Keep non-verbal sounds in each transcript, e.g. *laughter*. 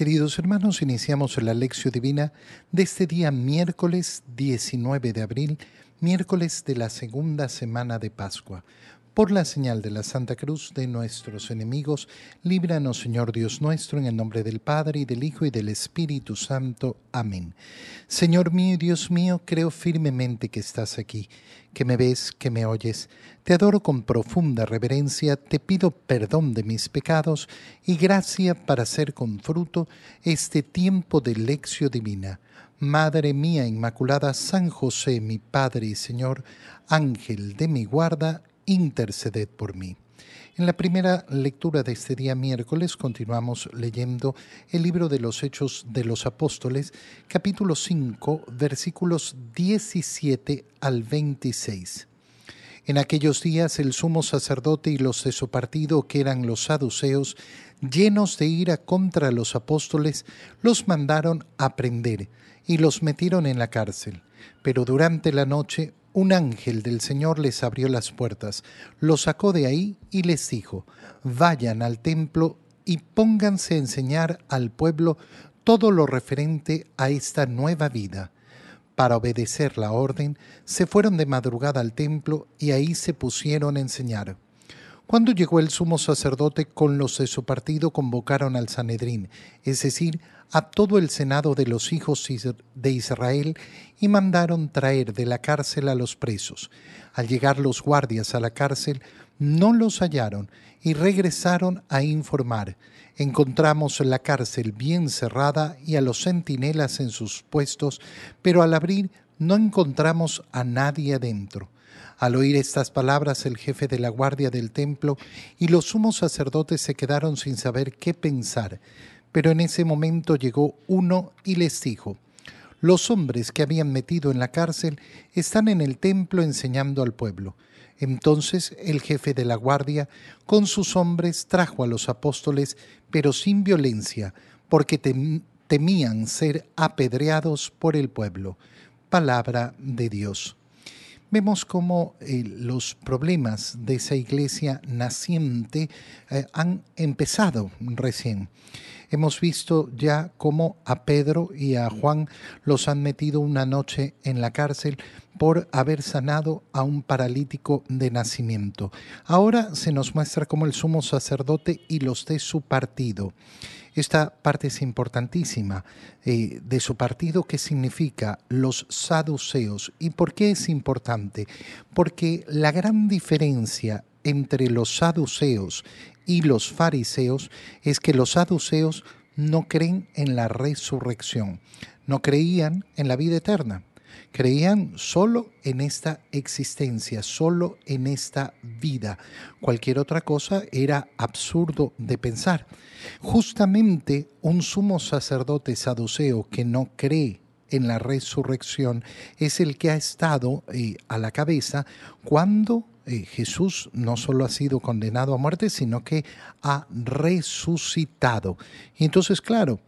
Queridos hermanos, iniciamos la lección divina de este día miércoles 19 de abril, miércoles de la segunda semana de Pascua. Por la señal de la Santa Cruz de nuestros enemigos, líbranos Señor Dios nuestro, en el nombre del Padre y del Hijo y del Espíritu Santo. Amén. Señor mío y Dios mío, creo firmemente que estás aquí, que me ves, que me oyes. Te adoro con profunda reverencia, te pido perdón de mis pecados y gracia para hacer con fruto este tiempo de lección divina. Madre mía Inmaculada, San José, mi Padre y Señor, Ángel de mi guarda, interceded por mí. En la primera lectura de este día miércoles continuamos leyendo el libro de los Hechos de los Apóstoles, capítulo 5, versículos 17 al 26. En aquellos días el sumo sacerdote y los de su partido, que eran los saduceos, llenos de ira contra los apóstoles, los mandaron a prender y los metieron en la cárcel. Pero durante la noche un ángel del Señor les abrió las puertas, los sacó de ahí y les dijo, vayan al templo y pónganse a enseñar al pueblo todo lo referente a esta nueva vida. Para obedecer la orden, se fueron de madrugada al templo y ahí se pusieron a enseñar. Cuando llegó el sumo sacerdote con los de su partido, convocaron al Sanedrín, es decir, a todo el senado de los hijos de Israel, y mandaron traer de la cárcel a los presos. Al llegar los guardias a la cárcel, no los hallaron y regresaron a informar. Encontramos la cárcel bien cerrada y a los centinelas en sus puestos, pero al abrir no encontramos a nadie adentro. Al oír estas palabras, el jefe de la guardia del templo y los sumos sacerdotes se quedaron sin saber qué pensar. Pero en ese momento llegó uno y les dijo, los hombres que habían metido en la cárcel están en el templo enseñando al pueblo. Entonces el jefe de la guardia con sus hombres trajo a los apóstoles, pero sin violencia, porque temían ser apedreados por el pueblo. Palabra de Dios vemos cómo eh, los problemas de esa iglesia naciente eh, han empezado recién. Hemos visto ya cómo a Pedro y a Juan los han metido una noche en la cárcel por haber sanado a un paralítico de nacimiento. Ahora se nos muestra cómo el sumo sacerdote y los de su partido esta parte es importantísima eh, de su partido, que significa los saduceos. ¿Y por qué es importante? Porque la gran diferencia entre los saduceos y los fariseos es que los saduceos no creen en la resurrección, no creían en la vida eterna. Creían solo en esta existencia, solo en esta vida. Cualquier otra cosa era absurdo de pensar. Justamente un sumo sacerdote saduceo que no cree en la resurrección es el que ha estado eh, a la cabeza cuando eh, Jesús no solo ha sido condenado a muerte, sino que ha resucitado. Y entonces, claro,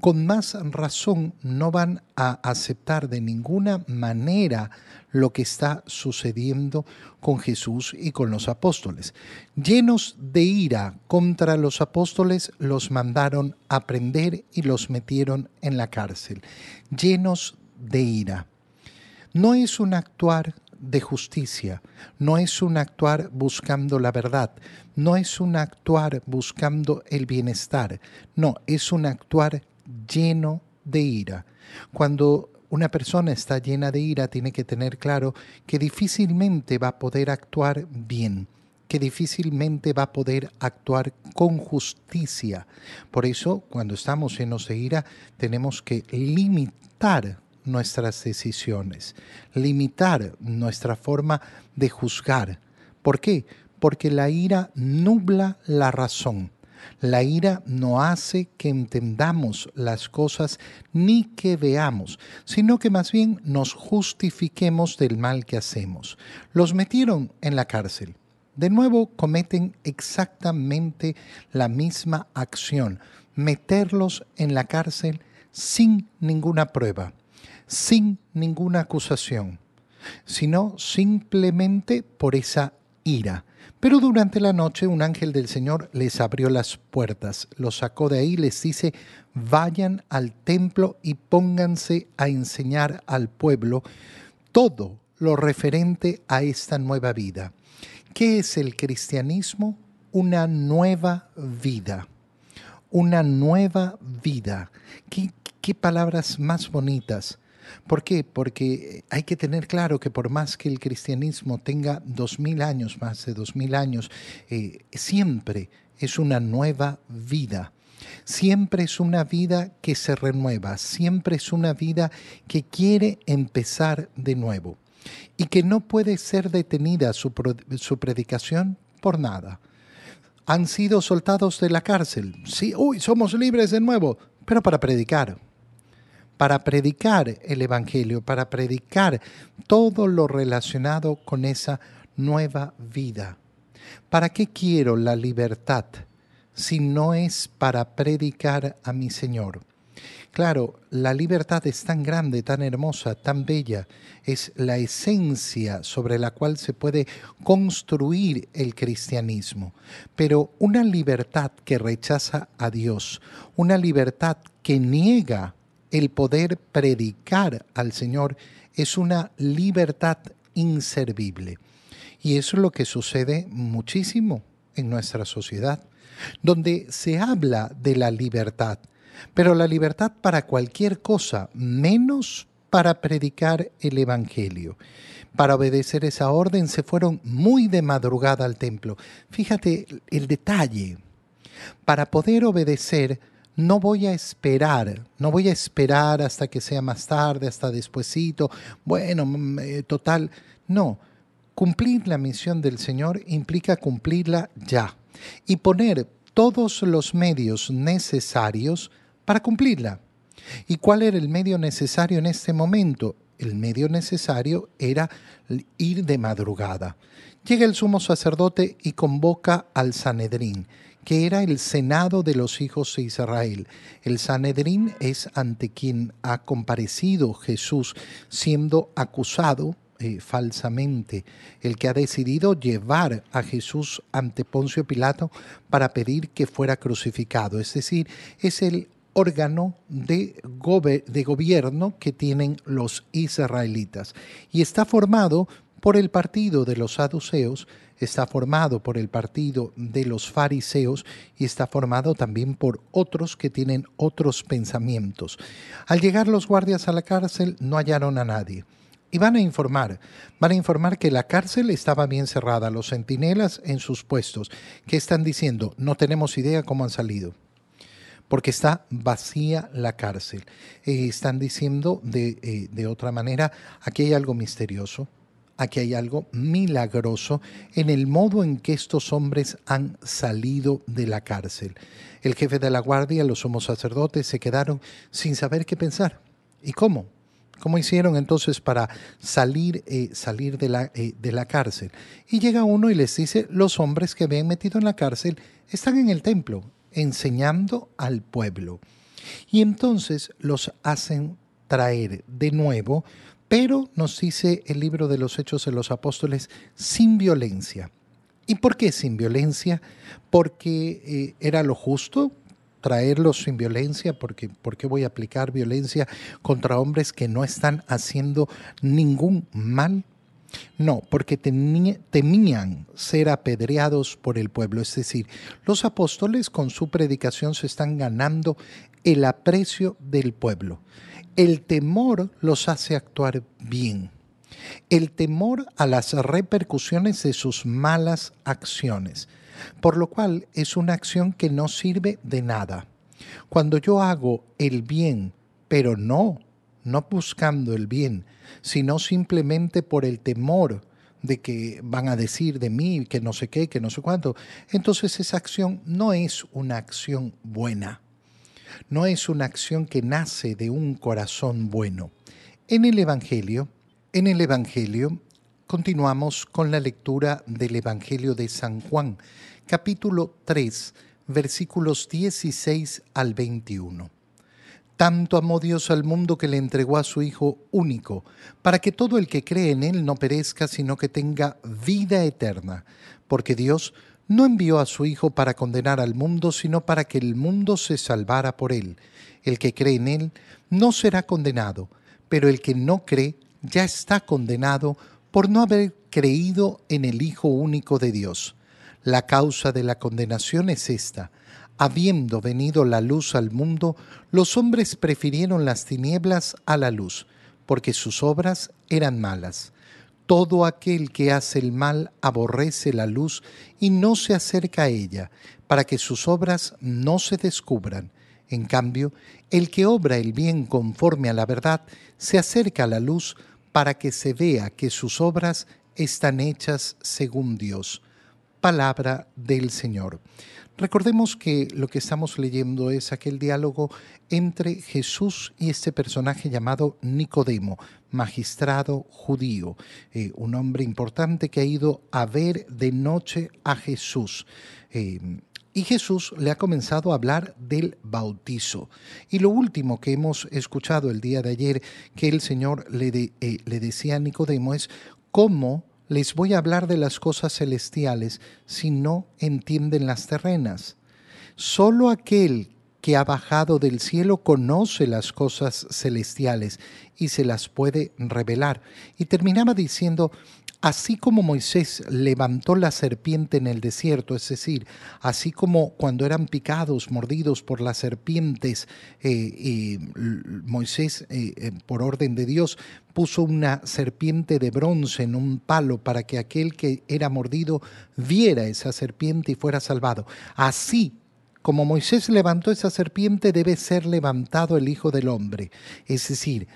con más razón no van a aceptar de ninguna manera lo que está sucediendo con Jesús y con los apóstoles. Llenos de ira contra los apóstoles, los mandaron a prender y los metieron en la cárcel. Llenos de ira. No es un actuar de justicia, no es un actuar buscando la verdad, no es un actuar buscando el bienestar, no, es un actuar lleno de ira. Cuando una persona está llena de ira, tiene que tener claro que difícilmente va a poder actuar bien, que difícilmente va a poder actuar con justicia. Por eso, cuando estamos llenos de ira, tenemos que limitar nuestras decisiones, limitar nuestra forma de juzgar. ¿Por qué? Porque la ira nubla la razón la ira no hace que entendamos las cosas ni que veamos, sino que más bien nos justifiquemos del mal que hacemos. Los metieron en la cárcel. De nuevo cometen exactamente la misma acción, meterlos en la cárcel sin ninguna prueba, sin ninguna acusación, sino simplemente por esa ira. Pero durante la noche un ángel del Señor les abrió las puertas, los sacó de ahí y les dice, vayan al templo y pónganse a enseñar al pueblo todo lo referente a esta nueva vida. ¿Qué es el cristianismo? Una nueva vida. Una nueva vida. ¿Qué, qué palabras más bonitas? ¿Por qué? Porque hay que tener claro que por más que el cristianismo tenga dos mil años, más de dos mil años, eh, siempre es una nueva vida. Siempre es una vida que se renueva, siempre es una vida que quiere empezar de nuevo y que no puede ser detenida su, su predicación por nada. Han sido soltados de la cárcel. Sí, uy, somos libres de nuevo, pero para predicar para predicar el Evangelio, para predicar todo lo relacionado con esa nueva vida. ¿Para qué quiero la libertad si no es para predicar a mi Señor? Claro, la libertad es tan grande, tan hermosa, tan bella, es la esencia sobre la cual se puede construir el cristianismo. Pero una libertad que rechaza a Dios, una libertad que niega el poder predicar al Señor es una libertad inservible. Y eso es lo que sucede muchísimo en nuestra sociedad, donde se habla de la libertad, pero la libertad para cualquier cosa, menos para predicar el Evangelio. Para obedecer esa orden se fueron muy de madrugada al templo. Fíjate el detalle. Para poder obedecer, no voy a esperar, no voy a esperar hasta que sea más tarde, hasta despuesito, bueno, mm, eh, total, no. Cumplir la misión del Señor implica cumplirla ya y poner todos los medios necesarios para cumplirla. ¿Y cuál era el medio necesario en este momento? El medio necesario era ir de madrugada. Llega el sumo sacerdote y convoca al Sanedrín que era el Senado de los hijos de Israel. El Sanedrín es ante quien ha comparecido Jesús siendo acusado eh, falsamente, el que ha decidido llevar a Jesús ante Poncio Pilato para pedir que fuera crucificado. Es decir, es el órgano de, de gobierno que tienen los israelitas y está formado por el partido de los saduceos, está formado por el partido de los fariseos y está formado también por otros que tienen otros pensamientos. Al llegar los guardias a la cárcel no hallaron a nadie. Y van a informar, van a informar que la cárcel estaba bien cerrada, los centinelas en sus puestos, que están diciendo, no tenemos idea cómo han salido, porque está vacía la cárcel. Eh, están diciendo de, eh, de otra manera, aquí hay algo misterioso, aquí hay algo milagroso en el modo en que estos hombres han salido de la cárcel. El jefe de la guardia, los somos sacerdotes, se quedaron sin saber qué pensar. ¿Y cómo? ¿Cómo hicieron entonces para salir, eh, salir de, la, eh, de la cárcel? Y llega uno y les dice, los hombres que habían metido en la cárcel están en el templo, enseñando al pueblo. Y entonces los hacen traer de nuevo pero nos dice el libro de los Hechos de los Apóstoles, sin violencia. ¿Y por qué sin violencia? Porque eh, era lo justo traerlos sin violencia, porque ¿por qué voy a aplicar violencia contra hombres que no están haciendo ningún mal? No, porque temían ser apedreados por el pueblo. Es decir, los apóstoles con su predicación se están ganando el aprecio del pueblo. El temor los hace actuar bien. El temor a las repercusiones de sus malas acciones, por lo cual es una acción que no sirve de nada. Cuando yo hago el bien, pero no, no buscando el bien, sino simplemente por el temor de que van a decir de mí, que no sé qué, que no sé cuánto, entonces esa acción no es una acción buena no es una acción que nace de un corazón bueno. En el Evangelio, en el Evangelio continuamos con la lectura del Evangelio de San Juan, capítulo 3, versículos 16 al 21. Tanto amó Dios al mundo que le entregó a su Hijo único, para que todo el que cree en Él no perezca, sino que tenga vida eterna. Porque Dios no envió a su Hijo para condenar al mundo, sino para que el mundo se salvara por Él. El que cree en Él no será condenado, pero el que no cree ya está condenado por no haber creído en el Hijo único de Dios. La causa de la condenación es esta Habiendo venido la luz al mundo, los hombres prefirieron las tinieblas a la luz, porque sus obras eran malas. Todo aquel que hace el mal aborrece la luz y no se acerca a ella, para que sus obras no se descubran. En cambio, el que obra el bien conforme a la verdad se acerca a la luz para que se vea que sus obras están hechas según Dios. Palabra del Señor. Recordemos que lo que estamos leyendo es aquel diálogo entre Jesús y este personaje llamado Nicodemo, magistrado judío, eh, un hombre importante que ha ido a ver de noche a Jesús. Eh, y Jesús le ha comenzado a hablar del bautizo. Y lo último que hemos escuchado el día de ayer que el Señor le, eh, le decía a Nicodemo es cómo les voy a hablar de las cosas celestiales si no entienden las terrenas. Solo aquel que ha bajado del cielo conoce las cosas celestiales y se las puede revelar. Y terminaba diciendo, Así como Moisés levantó la serpiente en el desierto, es decir, así como cuando eran picados, mordidos por las serpientes, eh, Moisés, eh, eh, por orden de Dios, puso una serpiente de bronce en un palo para que aquel que era mordido viera esa serpiente y fuera salvado. Así como Moisés levantó esa serpiente, debe ser levantado el Hijo del Hombre. Es decir,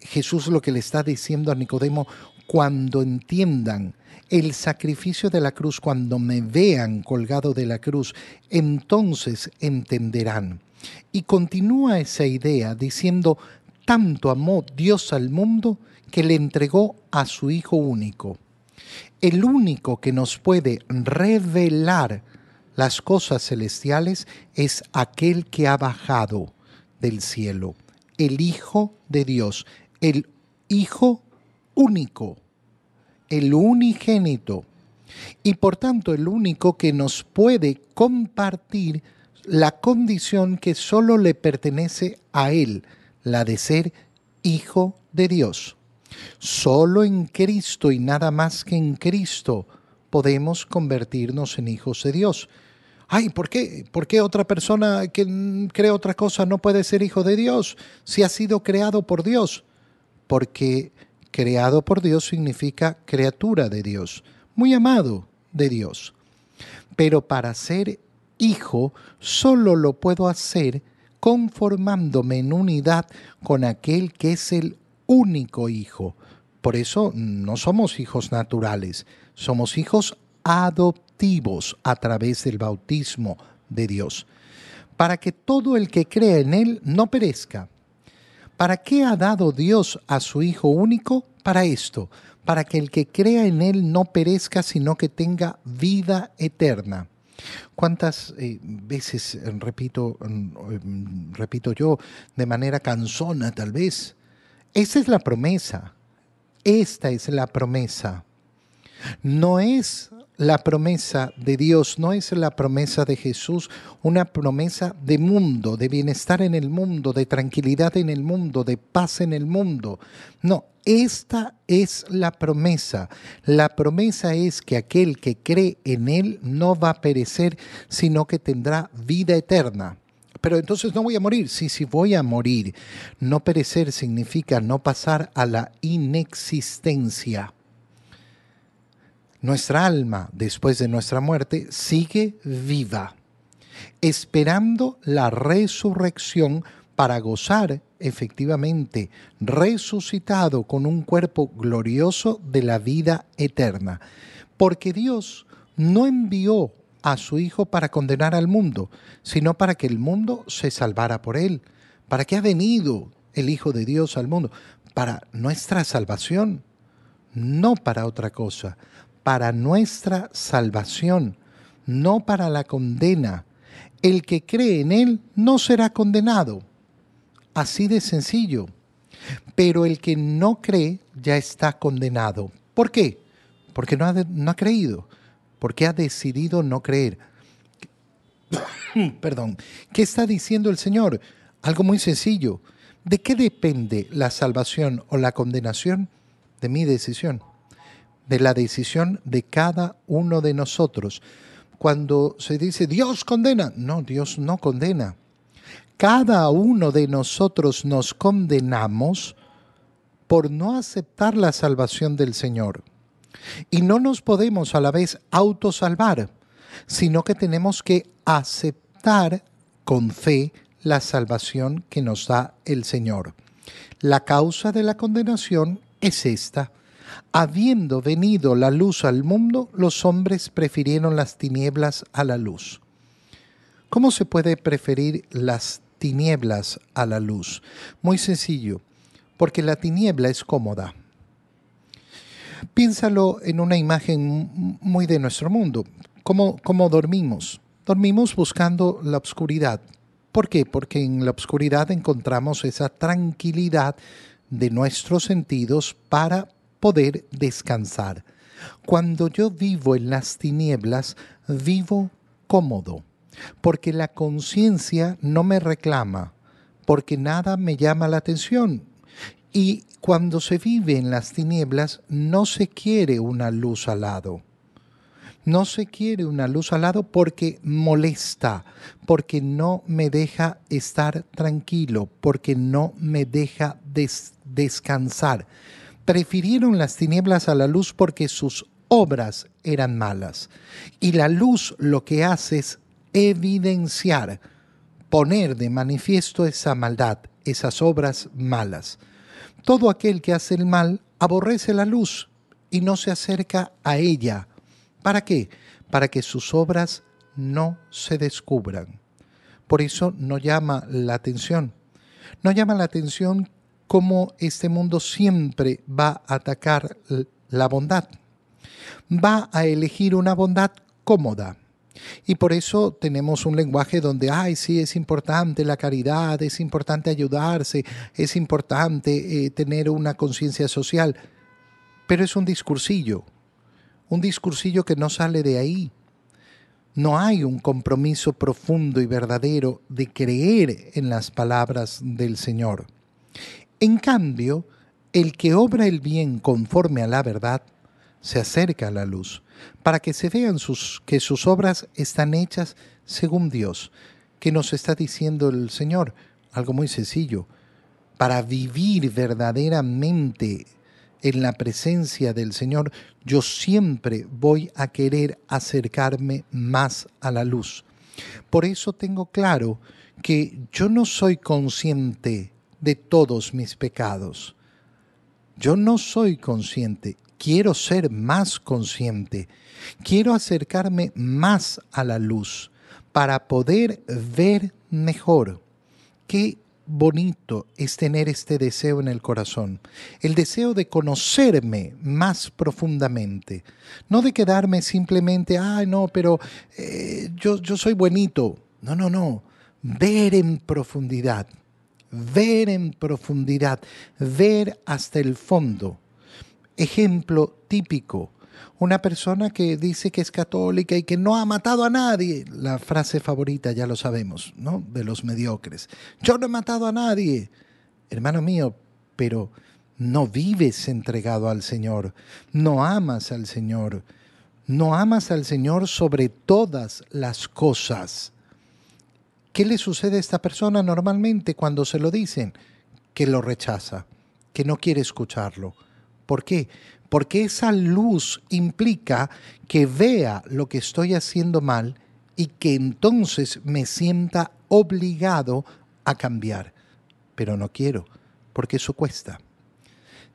Jesús lo que le está diciendo a Nicodemo, cuando entiendan el sacrificio de la cruz, cuando me vean colgado de la cruz, entonces entenderán. Y continúa esa idea diciendo, tanto amó Dios al mundo que le entregó a su Hijo único. El único que nos puede revelar las cosas celestiales es aquel que ha bajado del cielo, el Hijo de Dios, el Hijo único, el unigénito, y por tanto el único que nos puede compartir la condición que solo le pertenece a Él, la de ser Hijo de Dios. Solo en Cristo y nada más que en Cristo podemos convertirnos en hijos de Dios. Ay, ¿por qué? ¿Por qué otra persona que cree otra cosa no puede ser hijo de Dios si ha sido creado por Dios? Porque creado por Dios significa criatura de Dios, muy amado de Dios. Pero para ser hijo solo lo puedo hacer conformándome en unidad con aquel que es el único hijo. Por eso no somos hijos naturales, somos hijos adoptivos a través del bautismo de Dios, para que todo el que crea en Él no perezca, ¿Para qué ha dado Dios a su Hijo único? Para esto, para que el que crea en Él no perezca, sino que tenga vida eterna. ¿Cuántas eh, veces eh, repito, mm, repito yo de manera cansona tal vez? Esa es la promesa. Esta es la promesa. No es la promesa de Dios no es la promesa de Jesús, una promesa de mundo, de bienestar en el mundo, de tranquilidad en el mundo, de paz en el mundo. No, esta es la promesa. La promesa es que aquel que cree en Él no va a perecer, sino que tendrá vida eterna. Pero entonces no voy a morir. Sí, sí, voy a morir. No perecer significa no pasar a la inexistencia nuestra alma, después de nuestra muerte, sigue viva, esperando la resurrección para gozar efectivamente resucitado con un cuerpo glorioso de la vida eterna. Porque Dios no envió a su Hijo para condenar al mundo, sino para que el mundo se salvara por él. ¿Para qué ha venido el Hijo de Dios al mundo? Para nuestra salvación, no para otra cosa, para nuestra salvación, no para la condena. El que cree en Él no será condenado. Así de sencillo. Pero el que no cree ya está condenado. ¿Por qué? Porque no ha, creído. Porque ha decidido no creer. *coughs* Perdón. ¿Qué está diciendo el Señor? Algo muy sencillo. ¿De qué depende la salvación o la condenación? De mi decisión. De la decisión de cada uno de nosotros. Cuando se dice Dios condena, no, Dios no condena. Cada uno de nosotros nos condenamos por no aceptar la salvación del Señor. Y no nos podemos a la vez autosalvar, sino que tenemos que aceptar con fe la salvación que nos da el Señor. La causa de la condenación es esta. Habiendo venido la luz al mundo, los hombres prefirieron las tinieblas a la luz. ¿Cómo se puede preferir las tinieblas a la luz? Muy sencillo, porque la tiniebla es cómoda. Piénsalo en una imagen muy de nuestro mundo. ¿Cómo, cómo dormimos? Dormimos buscando la oscuridad. ¿Por qué? Porque en la oscuridad encontramos esa tranquilidad de nuestros sentidos para poder descansar. Cuando yo vivo en las tinieblas, vivo cómodo, porque la conciencia no me reclama, porque nada me llama la atención. Y cuando se vive en las tinieblas, no se quiere una luz al lado. No se quiere una luz al lado porque molesta, porque no me deja estar tranquilo, porque no me deja descansar. Prefirieron las tinieblas a la luz porque sus obras eran malas. Y la luz lo que hace es evidenciar, poner de manifiesto esa maldad, esas obras malas. Todo aquel que hace el mal aborrece la luz y no se acerca a ella ¿Para qué? Para que sus obras no se descubran. Por eso no llama la atención. No llama la atención cómo este mundo siempre va a atacar la bondad. Va a elegir una bondad cómoda. Y por eso tenemos un lenguaje donde, ay, sí, es importante la caridad, es importante ayudarse, es importante eh, tener una conciencia social, pero es un discursillo, un discursillo que no sale de ahí. No hay un compromiso profundo y verdadero de creer en las palabras del Señor. En cambio, el que obra el bien conforme a la verdad se acerca a la luz, para que se vean sus, que sus obras están hechas según Dios. que nos está diciendo el Señor? Algo muy sencillo. Para vivir verdaderamente en la presencia del Señor, yo siempre voy a querer acercarme más a la luz. Por eso tengo claro que yo no soy consciente de todos mis pecados. Yo no soy consciente, quiero ser más consciente, quiero acercarme más a la luz para poder ver mejor. Qué bonito es tener este deseo en el corazón, el deseo de conocerme más profundamente, no de quedarme simplemente, ay no, pero eh, yo, yo soy buenito, no, no, no, ver en profundidad, ver en profundidad, ver hasta el fondo. Ejemplo típico, una persona que dice que es católica y que no ha matado a nadie. La frase favorita, ya lo sabemos, ¿no? De los mediocres. Yo no he matado a nadie. Hermano mío, pero no vives entregado al Señor, no amas al Señor, no amas al Señor sobre todas las cosas. ¿Qué le sucede a esta persona normalmente cuando se lo dicen? Que lo rechaza, que no quiere escucharlo. ¿Por qué? porque esa luz implica que vea lo que estoy haciendo mal y que entonces me sienta obligado a cambiar. Pero no quiero, porque eso cuesta.